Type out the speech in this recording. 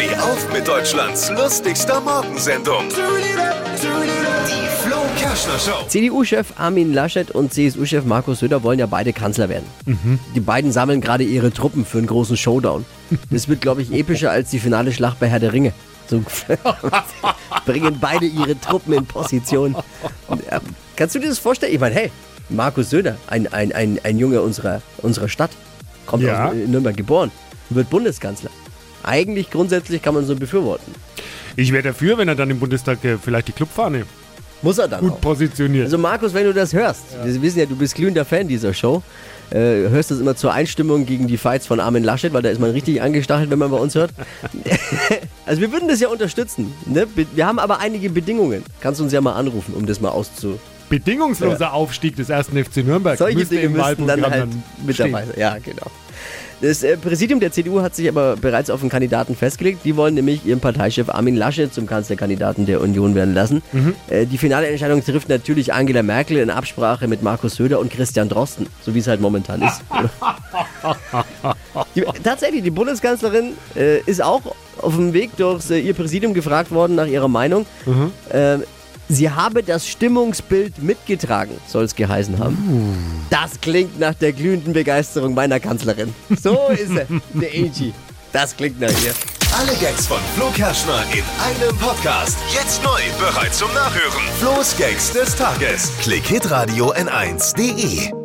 Steh auf mit Deutschlands lustigster Morgensendung. Die Flo Kerschner Show. CDU-Chef Armin Laschet und CSU-Chef Markus Söder wollen ja beide Kanzler werden. Die beiden sammeln gerade ihre Truppen für einen großen Showdown. Das wird, glaube ich, epischer als die finale Schlacht bei Herr der Ringe. So bringen beide ihre Truppen in Position. Und, äh, kannst du dir das vorstellen? Ich meine, hey, Markus Söder, ein, ein, ein, ein Junge unserer, unserer Stadt, kommt Ja. aus Nürnberg geboren, wird Bundeskanzler. Eigentlich grundsätzlich kann man so befürworten. Ich wäre dafür, wenn er dann im Bundestag äh, vielleicht die Clubfahne Muss er dann gut auch. positioniert. Also Markus, wenn du das hörst, wir wissen ja, du bist glühender Fan dieser Show, äh, hörst das immer zur Einstimmung gegen die Fights von Armin Laschet, weil da ist man richtig angestachelt, wenn man bei uns hört. also wir würden das ja unterstützen. Ne? Wir haben aber einige Bedingungen. Kannst uns ja mal anrufen, um das mal auszu... Bedingungsloser Aufstieg des ersten FC Nürnberg Solche Dinge im müssten dann halt mit stehen. dabei sein. Ja, genau. Das äh, Präsidium der CDU hat sich aber bereits auf einen Kandidaten festgelegt. Die wollen nämlich ihren Parteichef Armin Laschet zum Kanzlerkandidaten der Union werden lassen. Mhm. Äh, die finale Entscheidung trifft natürlich Angela Merkel in Absprache mit Markus Söder und Christian Drosten, so wie es halt momentan ist. die, tatsächlich, die Bundeskanzlerin äh, ist auch auf dem Weg durch äh, ihr Präsidium gefragt worden nach ihrer Meinung. Mhm. Äh, sie habe das Stimmungsbild mitgetragen, soll es geheißen haben. Das klingt nach der glühenden Begeisterung meiner Kanzlerin. So ist er, der AG. Das klingt nach ihr. Alle Gags von Flo Kerschner in einem Podcast. Jetzt neu, bereit zum Nachhören. Flo's Gags des Tages. Klick Hitradio N1.de.